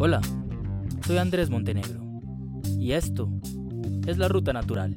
Hola, soy Andrés Montenegro y esto es la Ruta Natural.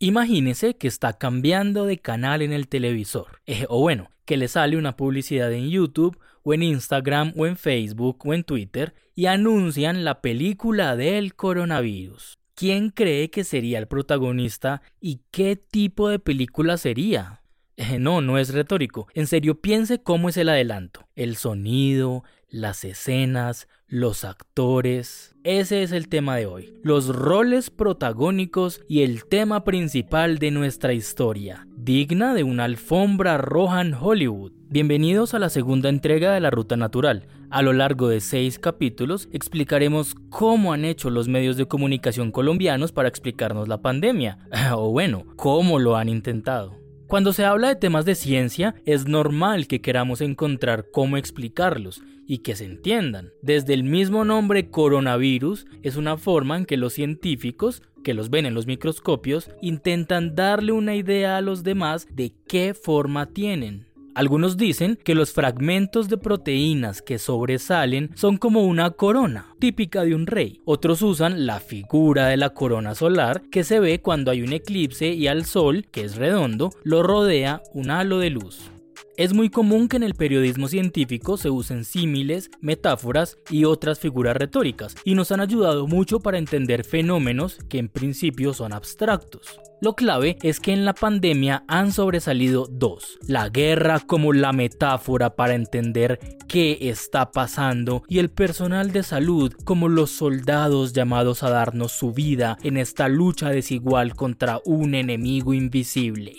Imagínese que está cambiando de canal en el televisor, eh, o bueno, que le sale una publicidad en YouTube o en Instagram o en Facebook o en Twitter y anuncian la película del coronavirus. ¿Quién cree que sería el protagonista y qué tipo de película sería? No, no es retórico. En serio, piense cómo es el adelanto. El sonido, las escenas, los actores. Ese es el tema de hoy. Los roles protagónicos y el tema principal de nuestra historia. Digna de una alfombra roja en Hollywood. Bienvenidos a la segunda entrega de La Ruta Natural. A lo largo de seis capítulos explicaremos cómo han hecho los medios de comunicación colombianos para explicarnos la pandemia. o bueno, cómo lo han intentado. Cuando se habla de temas de ciencia, es normal que queramos encontrar cómo explicarlos y que se entiendan. Desde el mismo nombre coronavirus es una forma en que los científicos, que los ven en los microscopios, intentan darle una idea a los demás de qué forma tienen. Algunos dicen que los fragmentos de proteínas que sobresalen son como una corona, típica de un rey. Otros usan la figura de la corona solar que se ve cuando hay un eclipse y al sol, que es redondo, lo rodea un halo de luz. Es muy común que en el periodismo científico se usen símiles, metáforas y otras figuras retóricas, y nos han ayudado mucho para entender fenómenos que en principio son abstractos. Lo clave es que en la pandemia han sobresalido dos, la guerra como la metáfora para entender qué está pasando y el personal de salud como los soldados llamados a darnos su vida en esta lucha desigual contra un enemigo invisible.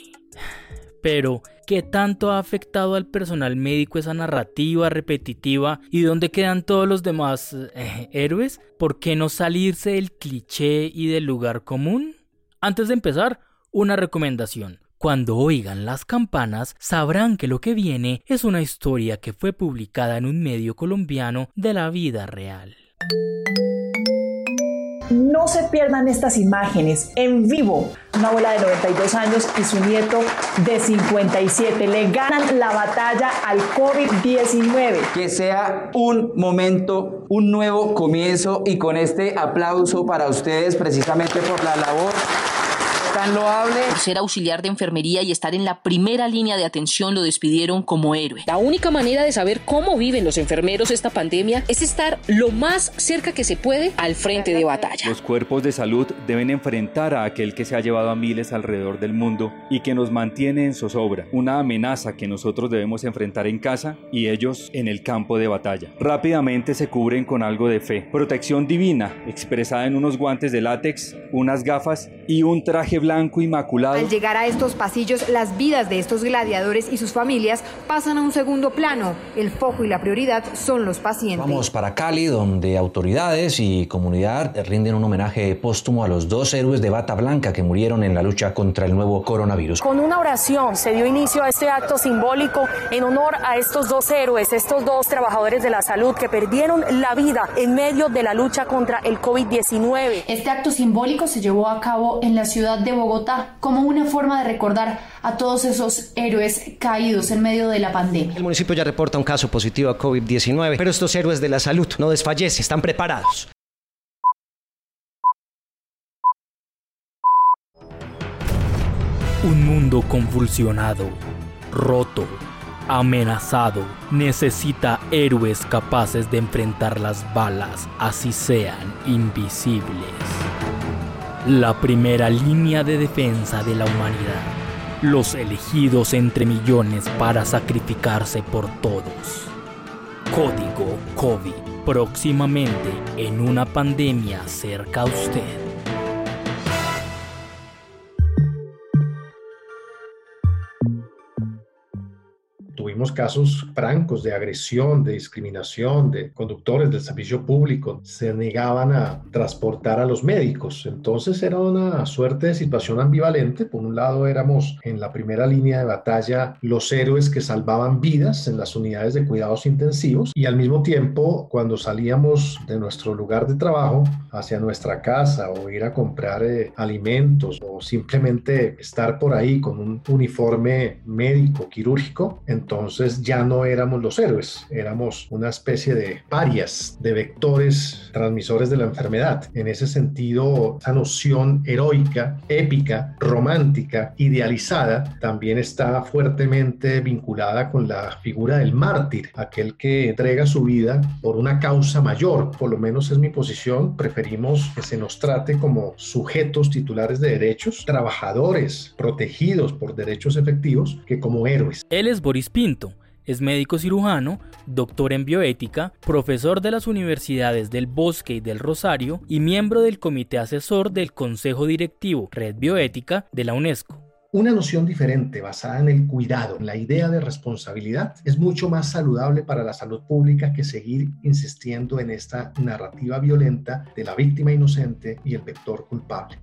Pero, ¿qué tanto ha afectado al personal médico esa narrativa repetitiva y dónde quedan todos los demás eh, héroes? ¿Por qué no salirse del cliché y del lugar común? Antes de empezar, una recomendación. Cuando oigan las campanas, sabrán que lo que viene es una historia que fue publicada en un medio colombiano de la vida real. No se pierdan estas imágenes en vivo. Una abuela de 92 años y su nieto de 57 le ganan la batalla al COVID-19. Que sea un momento, un nuevo comienzo y con este aplauso para ustedes precisamente por la labor tan loable. Por ser auxiliar de enfermería y estar en la primera línea de atención lo despidieron como héroe. La única manera de saber cómo viven los enfermeros esta pandemia es estar lo más cerca que se puede al frente de batalla. Los cuerpos de salud deben enfrentar a aquel que se ha llevado a miles alrededor del mundo y que nos mantiene en zozobra, una amenaza que nosotros debemos enfrentar en casa y ellos en el campo de batalla. Rápidamente se cubren con algo de fe, protección divina expresada en unos guantes de látex, unas gafas y un traje blanco inmaculado. Al llegar a estos pasillos, las vidas de estos gladiadores y sus familias pasan a un segundo plano. El foco y la prioridad son los pacientes. Vamos para Cali, donde autoridades y comunidad rinden un homenaje póstumo a los dos héroes de bata blanca que murieron en la lucha contra el nuevo coronavirus. Con una oración se dio inicio a este acto simbólico en honor a estos dos héroes, estos dos trabajadores de la salud que perdieron la vida en medio de la lucha contra el COVID-19. Este acto simbólico se llevó a cabo en la ciudad de Bogotá como una forma de recordar a todos esos héroes caídos en medio de la pandemia. El municipio ya reporta un caso positivo a COVID-19, pero estos héroes de la salud no desfallecen, están preparados. Un mundo convulsionado, roto, amenazado, necesita héroes capaces de enfrentar las balas, así sean invisibles la primera línea de defensa de la humanidad, los elegidos entre millones para sacrificarse por todos. Código COVID, próximamente en una pandemia cerca a usted. Casos francos de agresión, de discriminación, de conductores del servicio público. Se negaban a transportar a los médicos. Entonces era una suerte de situación ambivalente. Por un lado éramos en la primera línea de batalla los héroes que salvaban vidas en las unidades de cuidados intensivos y al mismo tiempo cuando salíamos de nuestro lugar de trabajo hacia nuestra casa o ir a comprar eh, alimentos o simplemente estar por ahí con un uniforme médico, quirúrgico, entonces ya no éramos los héroes, éramos una especie de parias, de vectores transmisores de la enfermedad. En ese sentido, esa noción heroica, épica, romántica, idealizada, también está fuertemente vinculada con la figura del mártir, aquel que entrega su vida por una causa mayor, por lo menos es mi posición, preferimos que se nos trate como sujetos titulares de derechos, trabajadores protegidos por derechos efectivos, que como héroes. Él es Boris Pinto. Es médico cirujano, doctor en bioética, profesor de las universidades del Bosque y del Rosario y miembro del comité asesor del Consejo Directivo Red Bioética de la UNESCO. Una noción diferente basada en el cuidado, en la idea de responsabilidad, es mucho más saludable para la salud pública que seguir insistiendo en esta narrativa violenta de la víctima inocente y el vector culpable.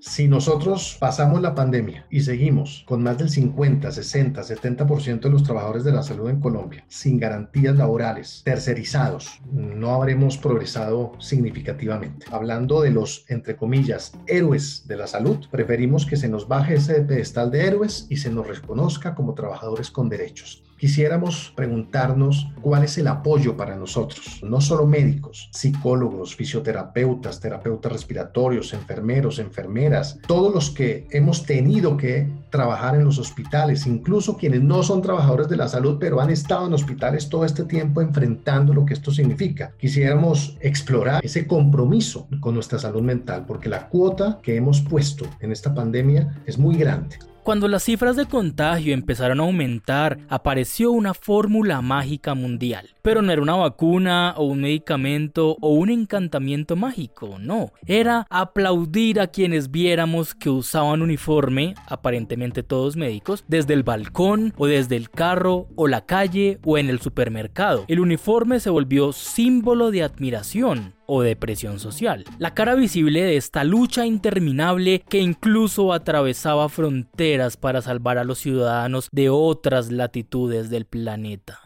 Si nosotros pasamos la pandemia y seguimos con más del 50, 60, 70% de los trabajadores de la salud en Colombia sin garantías laborales, tercerizados, no habremos progresado significativamente. Hablando de los, entre comillas, héroes de la salud, preferimos que se nos baje ese pedestal de héroes y se nos reconozca como trabajadores con derechos quisiéramos preguntarnos cuál es el apoyo para nosotros, no solo médicos, psicólogos, fisioterapeutas, terapeutas respiratorios, enfermeros, enfermeras, todos los que hemos tenido que trabajar en los hospitales, incluso quienes no son trabajadores de la salud, pero han estado en hospitales todo este tiempo enfrentando lo que esto significa. Quisiéramos explorar ese compromiso con nuestra salud mental, porque la cuota que hemos puesto en esta pandemia es muy grande. Cuando las cifras de contagio empezaron a aumentar, apareció una fórmula mágica mundial. Pero no era una vacuna o un medicamento o un encantamiento mágico, no. Era aplaudir a quienes viéramos que usaban uniforme, aparentemente todos médicos, desde el balcón o desde el carro o la calle o en el supermercado. El uniforme se volvió símbolo de admiración o de presión social. La cara visible de esta lucha interminable que incluso atravesaba fronteras para salvar a los ciudadanos de otras latitudes del planeta.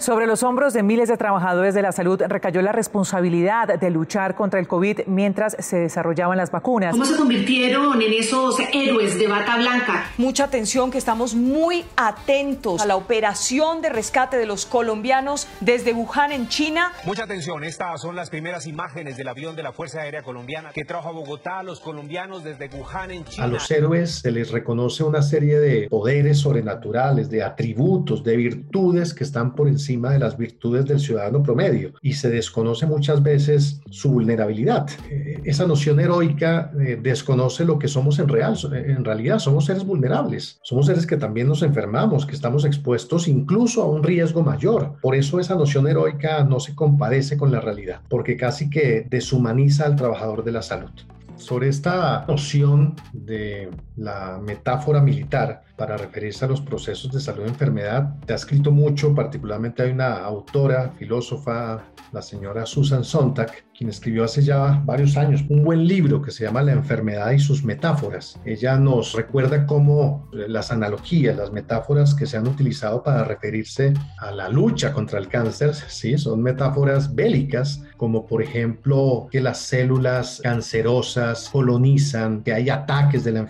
Sobre los hombros de miles de trabajadores de la salud recayó la responsabilidad de luchar contra el COVID mientras se desarrollaban las vacunas. ¿Cómo se convirtieron en esos héroes de bata blanca? Mucha atención que estamos muy atentos a la operación de rescate de los colombianos desde Wuhan en China. Mucha atención, estas son las primeras imágenes del avión de la Fuerza Aérea Colombiana que trajo a Bogotá a los colombianos desde Wuhan en China. A los héroes se les reconoce una serie de poderes sobrenaturales, de atributos, de virtudes que están por encima de las virtudes del ciudadano promedio y se desconoce muchas veces su vulnerabilidad. Eh, esa noción heroica eh, desconoce lo que somos en, real, en realidad. Somos seres vulnerables, somos seres que también nos enfermamos, que estamos expuestos incluso a un riesgo mayor. Por eso esa noción heroica no se compadece con la realidad, porque casi que deshumaniza al trabajador de la salud sobre esta noción de la metáfora militar para referirse a los procesos de salud y enfermedad. Te ha escrito mucho, particularmente hay una autora, filósofa, la señora Susan Sontag, quien escribió hace ya varios años un buen libro que se llama La enfermedad y sus metáforas. Ella nos recuerda cómo las analogías, las metáforas que se han utilizado para referirse a la lucha contra el cáncer, sí, son metáforas bélicas, como por ejemplo que las células cancerosas colonizan, que hay ataques de la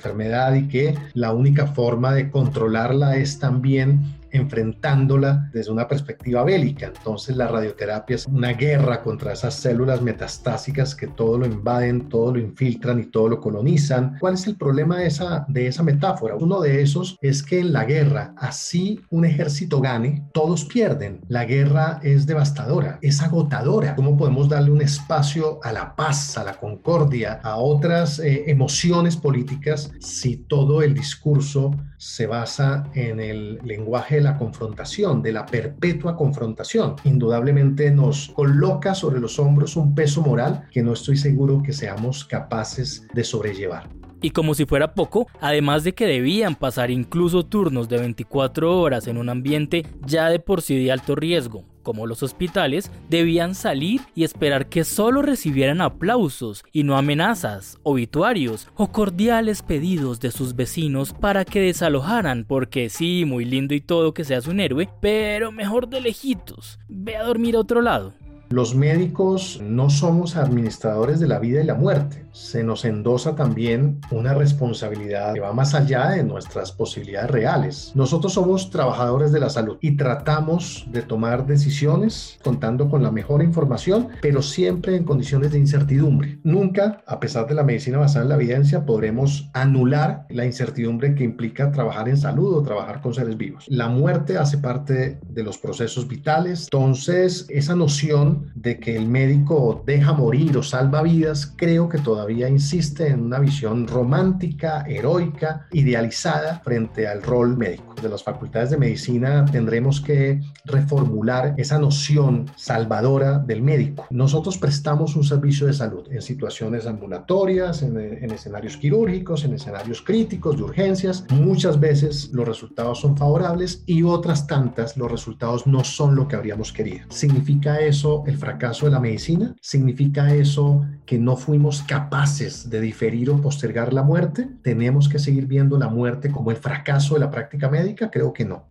y que la única forma de controlarla es también enfrentándola desde una perspectiva bélica. Entonces la radioterapia es una guerra contra esas células metastásicas que todo lo invaden, todo lo infiltran y todo lo colonizan. ¿Cuál es el problema de esa, de esa metáfora? Uno de esos es que en la guerra, así un ejército gane, todos pierden. La guerra es devastadora, es agotadora. ¿Cómo podemos darle un espacio a la paz, a la concordia, a otras eh, emociones políticas si todo el discurso se basa en el lenguaje de la confrontación, de la perpetua confrontación. Indudablemente nos coloca sobre los hombros un peso moral que no estoy seguro que seamos capaces de sobrellevar. Y como si fuera poco, además de que debían pasar incluso turnos de 24 horas en un ambiente ya de por sí de alto riesgo, como los hospitales, debían salir y esperar que solo recibieran aplausos y no amenazas, obituarios o cordiales pedidos de sus vecinos para que desalojaran, porque sí, muy lindo y todo que seas un héroe, pero mejor de lejitos, ve a dormir a otro lado. Los médicos no somos administradores de la vida y la muerte. Se nos endosa también una responsabilidad que va más allá de nuestras posibilidades reales. Nosotros somos trabajadores de la salud y tratamos de tomar decisiones contando con la mejor información, pero siempre en condiciones de incertidumbre. Nunca, a pesar de la medicina basada en la evidencia, podremos anular la incertidumbre que implica trabajar en salud o trabajar con seres vivos. La muerte hace parte de los procesos vitales, entonces esa noción de que el médico deja morir o salva vidas, creo que todavía insiste en una visión romántica, heroica, idealizada frente al rol médico. De las facultades de medicina tendremos que reformular esa noción salvadora del médico. Nosotros prestamos un servicio de salud en situaciones ambulatorias, en, en escenarios quirúrgicos, en escenarios críticos de urgencias. Muchas veces los resultados son favorables y otras tantas los resultados no son lo que habríamos querido. ¿Significa eso el fracaso de la medicina? ¿Significa eso que no fuimos capaces de diferir o postergar la muerte? ¿Tenemos que seguir viendo la muerte como el fracaso de la práctica médica? Creo que no.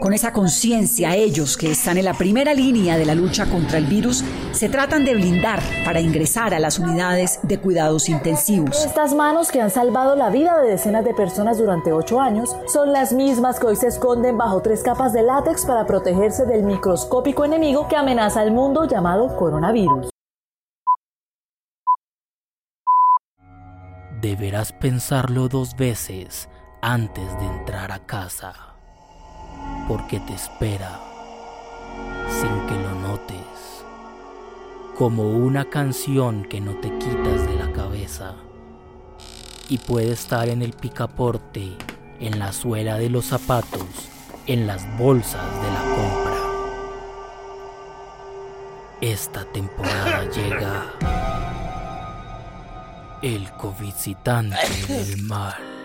Con esa conciencia, ellos que están en la primera línea de la lucha contra el virus se tratan de blindar para ingresar a las unidades de cuidados intensivos. Estas manos que han salvado la vida de decenas de personas durante ocho años son las mismas que hoy se esconden bajo tres capas de látex para protegerse del microscópico enemigo que amenaza al mundo llamado coronavirus. Deberás pensarlo dos veces antes de entrar a casa porque te espera sin que lo notes, como una canción que no te quitas de la cabeza y puede estar en el picaporte, en la suela de los zapatos, en las bolsas de la compra. Esta temporada llega el covicitante del mal.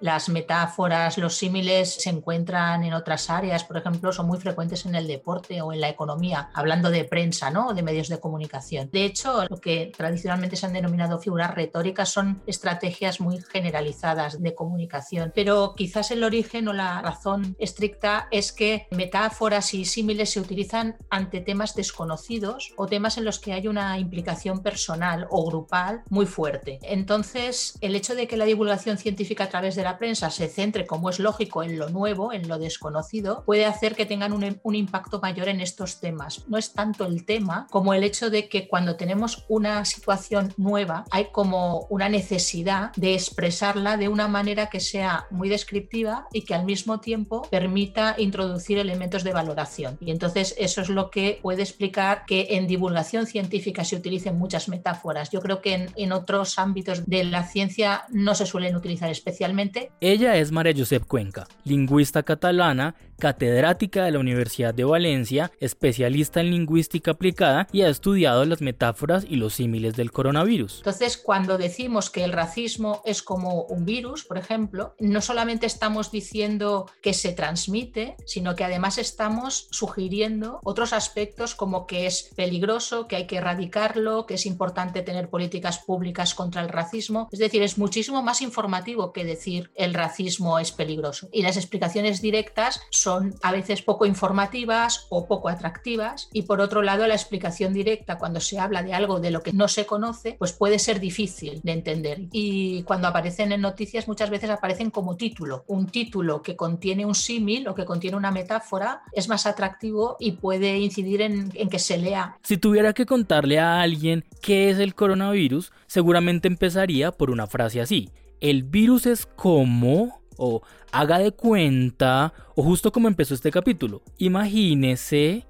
Las metáforas, los símiles se encuentran en otras áreas, por ejemplo, son muy frecuentes en el deporte o en la economía, hablando de prensa, ¿no? de medios de comunicación. De hecho, lo que tradicionalmente se han denominado figuras retóricas son estrategias muy generalizadas de comunicación, pero quizás el origen o la razón estricta es que metáforas y símiles se utilizan ante temas desconocidos o temas en los que hay una implicación personal o grupal muy fuerte. Entonces, el hecho de que la divulgación científica a través de la prensa se centre, como es lógico, en lo nuevo, en lo desconocido, puede hacer que tengan un, un, impacto mayor en estos temas. No es tanto el tema como el hecho de que cuando tenemos una situación nueva hay como una necesidad de expresarla de una manera que sea muy descriptiva y que al mismo tiempo permita introducir elementos de valoración. Y entonces eso es lo que puede explicar que en divulgación científica se utilicen muchas metáforas. Yo creo que en, en otros ámbitos de la ciencia no se suelen utilizar especialmente ella es María Josep Cuenca, lingüista catalana, catedrática de la Universidad de Valencia, especialista en lingüística aplicada y ha estudiado las metáforas y los símiles del coronavirus. Entonces, cuando decimos que el racismo es como un virus, por ejemplo, no solamente estamos diciendo que se transmite, sino que además estamos sugiriendo otros aspectos como que es peligroso, que hay que erradicarlo, que es importante tener políticas públicas contra el racismo. Es decir, es muchísimo más informativo que decir el racismo es peligroso. Y las explicaciones directas son a veces poco informativas o poco atractivas. Y por otro lado, la explicación directa cuando se habla de algo de lo que no se conoce, pues puede ser difícil de entender. Y cuando aparecen en noticias muchas veces aparecen como título. Un título que contiene un símil o que contiene una metáfora es más atractivo y puede incidir en, en que se lea. Si tuviera que contarle a alguien qué es el coronavirus, seguramente empezaría por una frase así el virus es como, o haga de cuenta, o justo como empezó este capítulo. Imagínese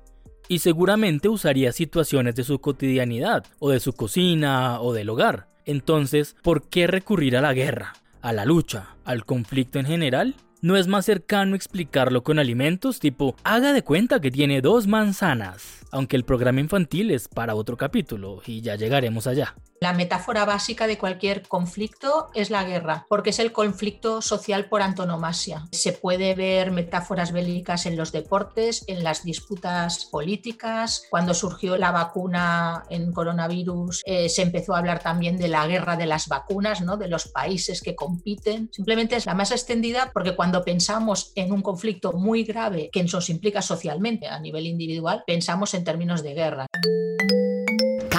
y seguramente usaría situaciones de su cotidianidad, o de su cocina, o del hogar. Entonces, ¿por qué recurrir a la guerra, a la lucha, al conflicto en general? ¿No es más cercano explicarlo con alimentos tipo, haga de cuenta que tiene dos manzanas? Aunque el programa infantil es para otro capítulo y ya llegaremos allá. La metáfora básica de cualquier conflicto es la guerra, porque es el conflicto social por antonomasia. Se puede ver metáforas bélicas en los deportes, en las disputas políticas. Cuando surgió la vacuna en coronavirus, eh, se empezó a hablar también de la guerra de las vacunas, ¿no? de los países que compiten. Simplemente es la más extendida porque cuando pensamos en un conflicto muy grave que nos implica socialmente a nivel individual, pensamos en términos de guerra.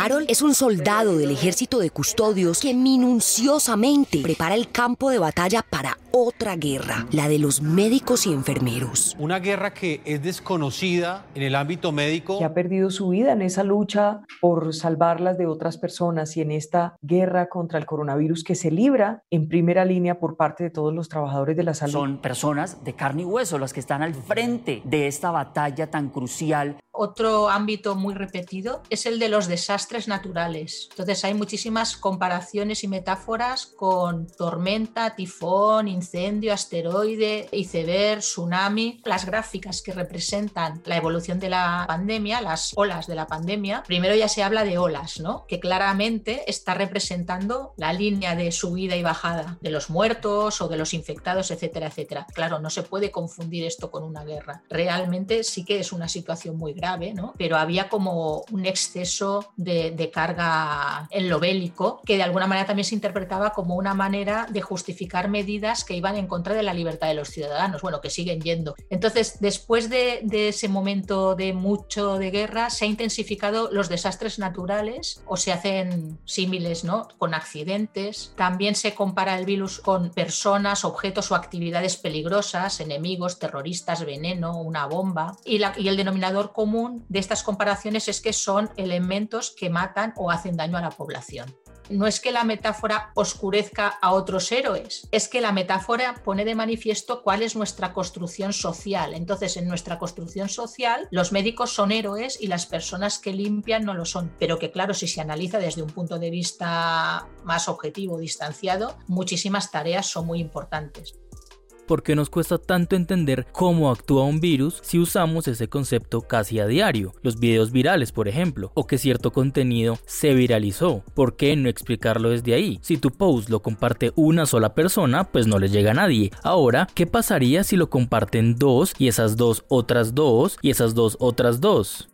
Carol es un soldado del ejército de custodios que minuciosamente prepara el campo de batalla para otra guerra, la de los médicos y enfermeros. Una guerra que es desconocida en el ámbito médico. Que ha perdido su vida en esa lucha por salvarlas de otras personas y en esta guerra contra el coronavirus que se libra en primera línea por parte de todos los trabajadores de la salud. Son personas de carne y hueso las que están al frente de esta batalla tan crucial. Otro ámbito muy repetido es el de los desastres naturales. Entonces hay muchísimas comparaciones y metáforas con tormenta, tifón, incendio, asteroide, iceberg, tsunami. Las gráficas que representan la evolución de la pandemia, las olas de la pandemia, primero ya se habla de olas, ¿no? Que claramente está representando la línea de subida y bajada de los muertos o de los infectados, etcétera, etcétera. Claro, no se puede confundir esto con una guerra. Realmente sí que es una situación muy grave, ¿no? Pero había como un exceso de, de carga en lo bélico que de alguna manera también se interpretaba como una manera de justificar medidas que iban en contra de la libertad de los ciudadanos, bueno, que siguen yendo. Entonces, después de, ese momento de mucho de guerra, se ha intensificado los desastres naturales o se hacen símiles, ¿no? Con accidentes. También se compara el virus con personas, objetos o actividades peligrosas, enemigos, terroristas, veneno, una bomba. Y, y el denominador común de estas comparaciones es que son elementos que matan o hacen daño a la población no es que la metáfora oscurezca a otros héroes, es que la metáfora pone de manifiesto cuál es nuestra construcción social. Entonces, en nuestra construcción social, los médicos son héroes y las personas que limpian no lo son. Pero que claro, si se analiza desde un punto de vista más objetivo, distanciado, muchísimas tareas son muy importantes. ¿Por qué nos cuesta tanto entender cómo actúa un virus si usamos ese concepto casi a diario? Los videos virales, por ejemplo, o que cierto contenido se viralizó. ¿Por qué no explicarlo desde ahí? Si tu post lo comparte una sola persona, pues no le llega a nadie. Ahora, ¿qué pasaría si lo comparten dos y esas dos otras dos y esas dos otras dos?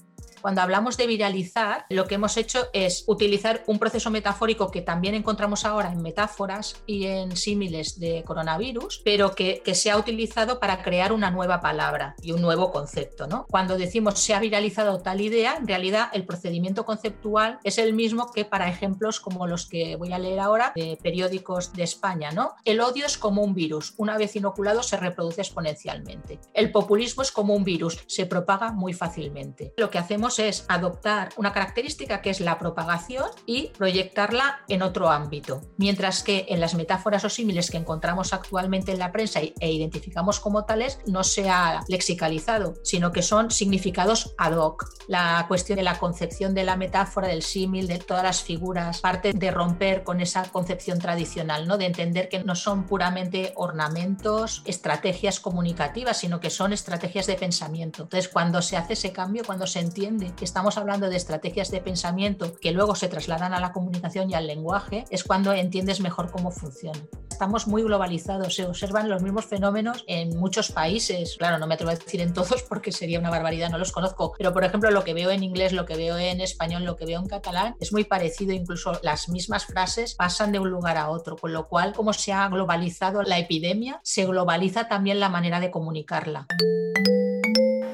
Cuando hablamos de viralizar, lo que hemos hecho es utilizar un proceso metafórico que también encontramos ahora en metáforas y en símiles de coronavirus, pero que, que, se ha utilizado para crear una nueva palabra y un nuevo concepto. ¿no? Cuando decimos se ha viralizado tal idea, en realidad el procedimiento conceptual es el mismo que para ejemplos como los que voy a leer ahora de periódicos de España. ¿no? El odio es como un virus, una vez inoculado se reproduce exponencialmente. El populismo es como un virus, se propaga muy fácilmente. Lo que hacemos es adoptar una característica que es la propagación y proyectarla en otro ámbito. Mientras que en las metáforas o símiles que encontramos actualmente en la prensa e identificamos como tales, no se ha lexicalizado, sino que son significados ad hoc. La cuestión de la concepción de la metáfora, del símil, de todas las figuras, parte de romper con esa concepción tradicional, ¿no? de entender que no son puramente ornamentos, estrategias comunicativas, sino que son estrategias de pensamiento. Entonces, cuando se hace ese cambio, cuando se entiende estamos hablando de estrategias de pensamiento que luego se trasladan a la comunicación y al lenguaje, es cuando entiendes mejor cómo funciona. Estamos muy globalizados, se observan los mismos fenómenos en muchos países. Claro, no me atrevo a decir en todos porque sería una barbaridad, no los conozco, pero por ejemplo lo que veo en inglés, lo que veo en español, lo que veo en catalán, es muy parecido, incluso las mismas frases pasan de un lugar a otro, con lo cual como se ha globalizado la epidemia, se globaliza también la manera de comunicarla.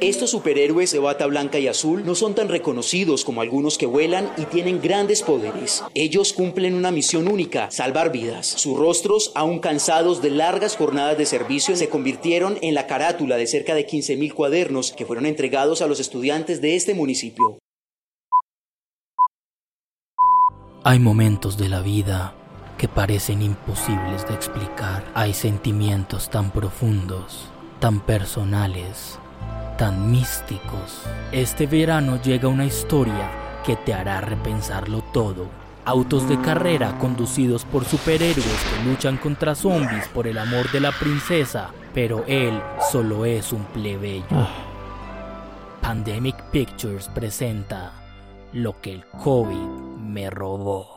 Estos superhéroes de bata blanca y azul no son tan reconocidos como algunos que vuelan y tienen grandes poderes. Ellos cumplen una misión única, salvar vidas. Sus rostros, aún cansados de largas jornadas de servicio, se convirtieron en la carátula de cerca de 15.000 cuadernos que fueron entregados a los estudiantes de este municipio. Hay momentos de la vida que parecen imposibles de explicar. Hay sentimientos tan profundos, tan personales tan místicos. Este verano llega una historia que te hará repensarlo todo. Autos de carrera conducidos por superhéroes que luchan contra zombies por el amor de la princesa, pero él solo es un plebeyo. Pandemic Pictures presenta Lo que el COVID me robó.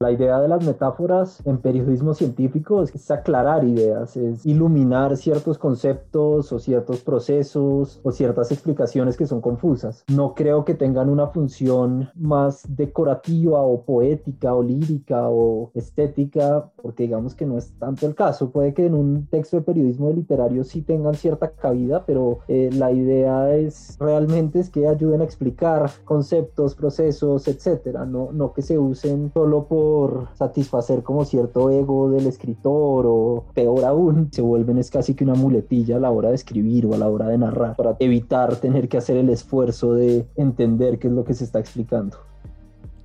La idea de las metáforas en periodismo científico es aclarar ideas, es iluminar ciertos conceptos o ciertos procesos o ciertas explicaciones que son confusas. No creo que tengan una función más decorativa o poética o lírica o estética, porque digamos que no es tanto el caso. Puede que en un texto de periodismo literario sí tengan cierta cabida, pero eh, la idea es realmente es que ayuden a explicar conceptos, procesos, etcétera, no, no que se usen solo por satisfacer como cierto ego del escritor o peor aún, se vuelven es casi que una muletilla a la hora de escribir o a la hora de narrar para evitar tener que hacer el esfuerzo de entender qué es lo que se está explicando.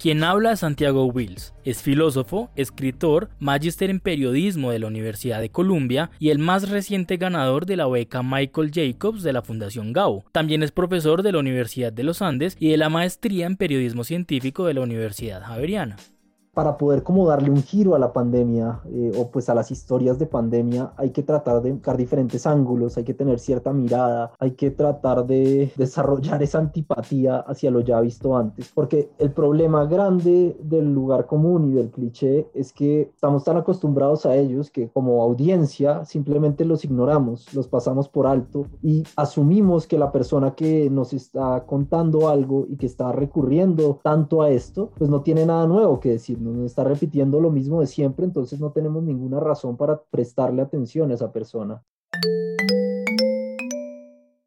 Quien habla es Santiago Wills. Es filósofo, escritor, magíster en periodismo de la Universidad de Columbia y el más reciente ganador de la beca Michael Jacobs de la Fundación GAO. También es profesor de la Universidad de los Andes y de la maestría en periodismo científico de la Universidad Javeriana para poder como darle un giro a la pandemia eh, o pues a las historias de pandemia hay que tratar de buscar diferentes ángulos, hay que tener cierta mirada, hay que tratar de desarrollar esa antipatía hacia lo ya visto antes, porque el problema grande del lugar común y del cliché es que estamos tan acostumbrados a ellos que como audiencia simplemente los ignoramos, los pasamos por alto y asumimos que la persona que nos está contando algo y que está recurriendo tanto a esto, pues no tiene nada nuevo que decir nos está repitiendo lo mismo de siempre, entonces no tenemos ninguna razón para prestarle atención a esa persona.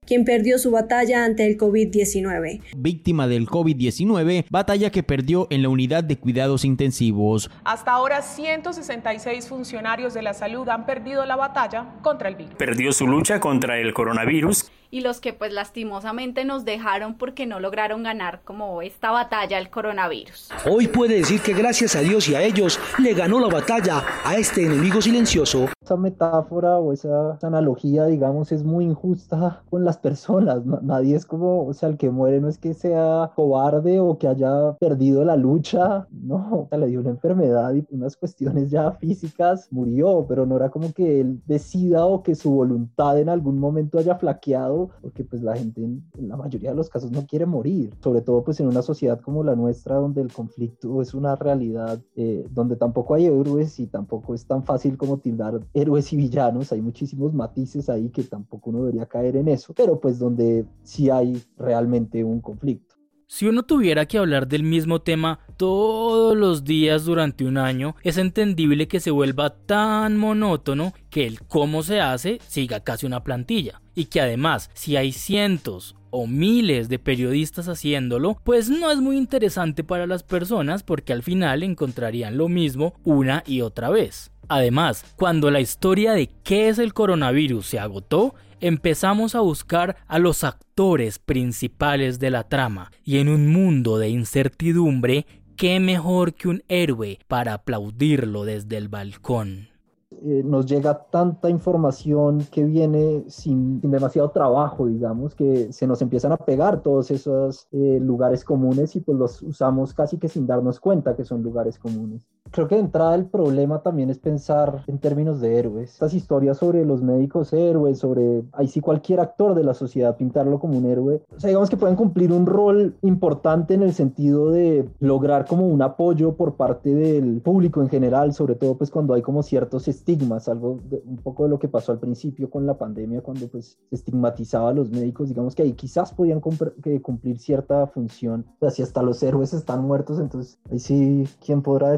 Quien perdió su batalla ante el COVID-19. Víctima del COVID-19, batalla que perdió en la unidad de cuidados intensivos. Hasta ahora, 166 funcionarios de la salud han perdido la batalla contra el virus. Perdió su lucha contra el coronavirus y los que pues lastimosamente nos dejaron porque no lograron ganar como esta batalla al coronavirus. Hoy puede decir que gracias a Dios y a ellos le ganó la batalla a este enemigo silencioso. Esa metáfora o esa, analogía, digamos, es muy injusta con las personas. nadie es como, o sea, el que muere no es que sea cobarde o que haya perdido la lucha, no, o sea, le dio una enfermedad y unas cuestiones ya físicas, murió, pero no era como que él decida o que su voluntad en algún momento haya flaqueado porque pues la gente en, la mayoría de los casos no quiere morir, sobre todo pues en una sociedad como la nuestra donde el conflicto es una realidad, eh, donde tampoco hay héroes y tampoco es tan fácil como tildar héroes y villanos, hay muchísimos matices ahí que tampoco uno debería caer en eso, pero pues donde sí hay realmente un conflicto. Si uno tuviera que hablar del mismo tema todos los días durante un año, es entendible que se vuelva tan monótono que el cómo se hace siga casi una plantilla. Y que además, si hay cientos o miles de periodistas haciéndolo, pues no es muy interesante para las personas porque al final encontrarían lo mismo una y otra vez. Además, cuando la historia de qué es el coronavirus se agotó, empezamos a buscar a los actores principales de la trama, y en un mundo de incertidumbre, qué mejor que un héroe para aplaudirlo desde el balcón. Eh, nos llega tanta información que viene sin, demasiado trabajo, digamos, que se nos empiezan a pegar todos esos eh, lugares comunes y pues los usamos casi que sin darnos cuenta que son lugares comunes. Creo que de entrada el problema también es pensar en términos de héroes. Estas historias sobre los médicos héroes, sobre ahí sí cualquier actor de la sociedad pintarlo como un héroe, o sea, digamos que pueden cumplir un rol importante en el sentido de lograr como un apoyo por parte del público en general, sobre todo pues cuando hay como ciertos estigmas, algo un poco de lo que pasó al principio con la pandemia, cuando pues se estigmatizaba a los médicos, digamos que ahí quizás podían cumplir cierta función, o si hasta los héroes están muertos, entonces ahí sí, ¿quién podrá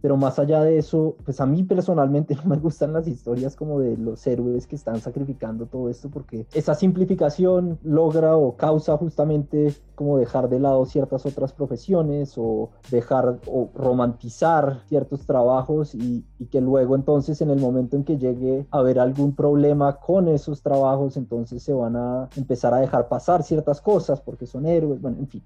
Pero más allá de eso, pues a mí personalmente no me gustan las historias como de los héroes que están sacrificando todo esto, porque esa simplificación logra o causa justamente como dejar de lado ciertas otras profesiones o dejar o romantizar ciertos trabajos y, y que luego entonces en el momento en que llegue a haber algún problema con esos trabajos, entonces se van a empezar a dejar pasar ciertas cosas porque son héroes, bueno, en fin.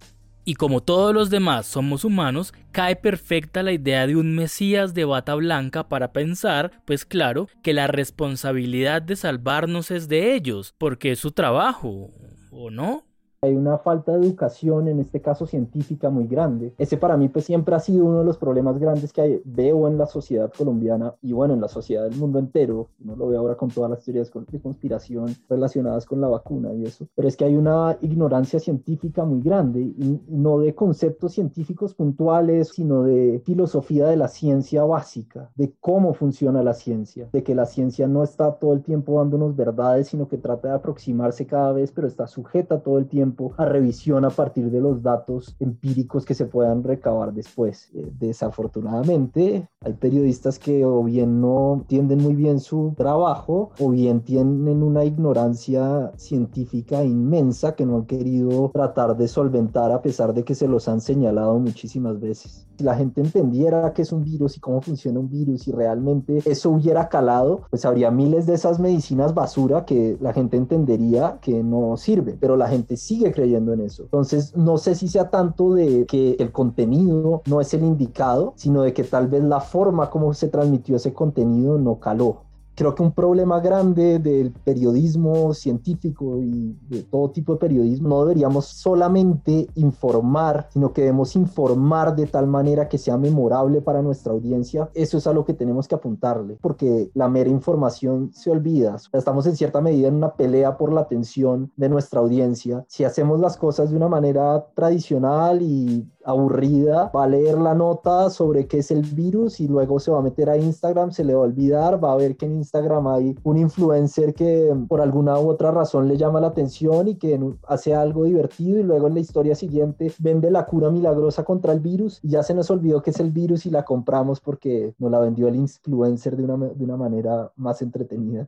Y como todos los demás somos humanos, cae perfecta la idea de un Mesías de bata blanca para pensar, pues claro, que la responsabilidad de salvarnos es de ellos, porque es su trabajo, ¿o no? Hay una falta de educación, en este caso científica, muy grande. Ese para mí pues siempre ha sido uno de los problemas grandes que hay, veo en la sociedad colombiana y bueno, en la sociedad del mundo entero. No lo veo ahora con todas las teorías de conspiración relacionadas con la vacuna y eso. Pero es que hay una ignorancia científica muy grande y no de conceptos científicos puntuales, sino de filosofía de la ciencia básica, de cómo funciona la ciencia, de que la ciencia no está todo el tiempo dándonos verdades, sino que trata de aproximarse cada vez, pero está sujeta todo el tiempo a revisión a partir de los datos empíricos que se puedan recabar después. Eh, desafortunadamente, hay periodistas que o bien no entienden muy bien su trabajo o bien tienen una ignorancia científica inmensa que no han querido tratar de solventar a pesar de que se los han señalado muchísimas veces. Si la gente entendiera qué es un virus y cómo funciona un virus y realmente eso hubiera calado, pues habría miles de esas medicinas basura que la gente entendería que no sirven, pero la gente sigue creyendo en eso. Entonces, no sé si sea tanto de que el contenido no es el indicado, sino de que tal vez la forma como se transmitió ese contenido no caló creo que un problema grande del periodismo científico y de todo tipo de periodismo no deberíamos solamente informar, sino que debemos informar de tal manera que sea memorable para nuestra audiencia. Eso es a lo que tenemos que apuntarle, porque la mera información se olvida. Estamos en cierta medida en una pelea por la atención de nuestra audiencia. Si hacemos las cosas de una manera tradicional y aburrida, va a leer la nota sobre qué es el virus y luego se va a meter a Instagram, se le va a olvidar, va a ver que en Instagram hay un influencer que por alguna u otra razón le llama la atención y que hace algo divertido y luego en la historia siguiente vende la cura milagrosa contra el virus y ya se nos olvidó que es el virus y la compramos porque nos la vendió el influencer de una, de una manera más entretenida.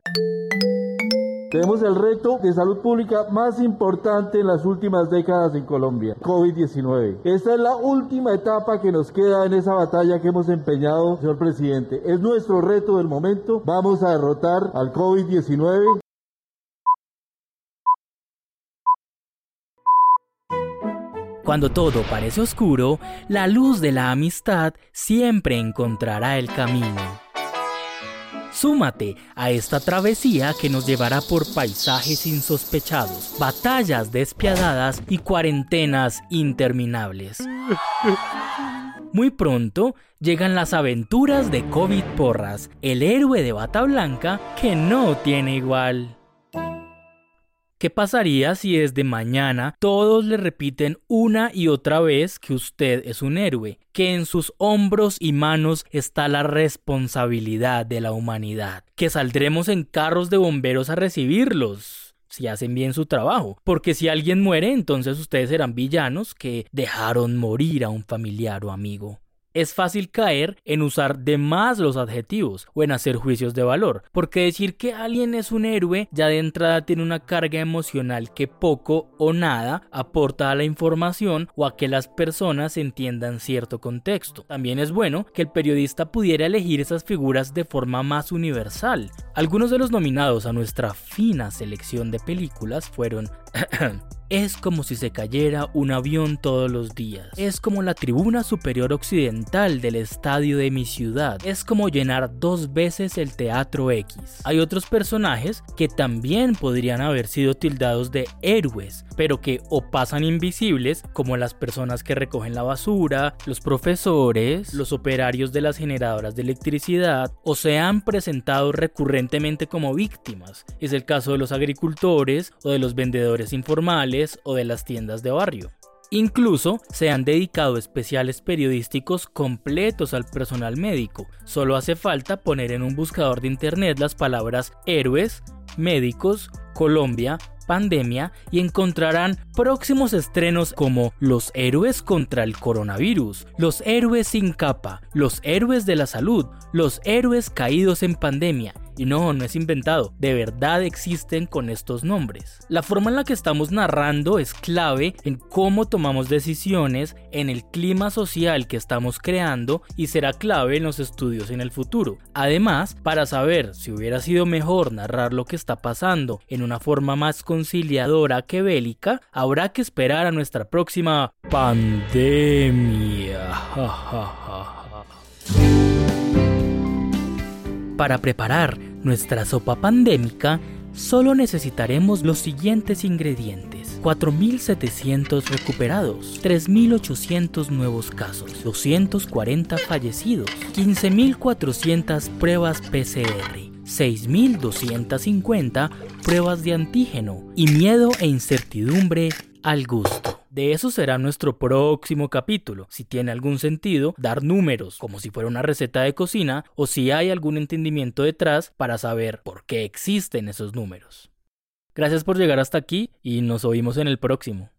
Tenemos el reto de salud pública más importante en las últimas décadas en Colombia, COVID-19. Esta es la última etapa que nos queda en esa batalla que hemos empeñado, señor presidente. Es nuestro reto del momento. Vamos a derrotar al COVID-19. Cuando todo parece oscuro, la luz de la amistad siempre encontrará el camino. Súmate a esta travesía que nos llevará por paisajes insospechados, batallas despiadadas y cuarentenas interminables. Muy pronto llegan las aventuras de COVID Porras, el héroe de bata blanca que no tiene igual. ¿Qué pasaría si desde mañana todos le repiten una y otra vez que usted es un héroe, que en sus hombros y manos está la responsabilidad de la humanidad, que saldremos en carros de bomberos a recibirlos? si hacen bien su trabajo. Porque si alguien muere, entonces ustedes serán villanos que dejaron morir a un familiar o amigo. Es fácil caer en usar de más los adjetivos o en hacer juicios de valor, porque decir que alguien es un héroe ya de entrada tiene una carga emocional que poco o nada aporta a la información o a que las personas entiendan cierto contexto. También es bueno que el periodista pudiera elegir esas figuras de forma más universal. Algunos de los nominados a nuestra fina selección de películas fueron Es como si se cayera un avión todos los días. Es como la tribuna superior occidental del estadio de mi ciudad. Es como llenar dos veces el Teatro X. Hay otros personajes que también podrían haber sido tildados de héroes, pero que o pasan invisibles, como las personas que recogen la basura, los profesores, los operarios de las generadoras de electricidad, o se han presentado recurrentemente como víctimas. Es el caso de los agricultores o de los informales o de las tiendas de barrio. Incluso se han dedicado especiales periodísticos completos al personal médico. Solo hace falta poner en un buscador de internet las palabras héroes, médicos, Colombia, pandemia y encontrarán próximos estrenos como Los héroes contra el coronavirus, Los héroes sin capa, Los héroes de la salud, Los héroes caídos en pandemia y no, no es inventado, de verdad existen con estos nombres. La forma en la que estamos narrando es clave en cómo tomamos decisiones, en el clima social que estamos creando y será clave en los estudios en el futuro. Además, para saber si hubiera sido mejor narrar lo que está pasando en una forma más conciliadora que bélica, habrá que esperar a nuestra próxima pandemia. Para preparar nuestra sopa pandémica, solo necesitaremos los siguientes ingredientes. 4.700 recuperados, 3.800 nuevos casos, 240 fallecidos, 15.400 pruebas PCR. 6.250 pruebas de antígeno y miedo e incertidumbre al gusto. De eso será nuestro próximo capítulo, si tiene algún sentido dar números como si fuera una receta de cocina o si hay algún entendimiento detrás para saber por qué existen esos números. Gracias por llegar hasta aquí y nos oímos en el próximo.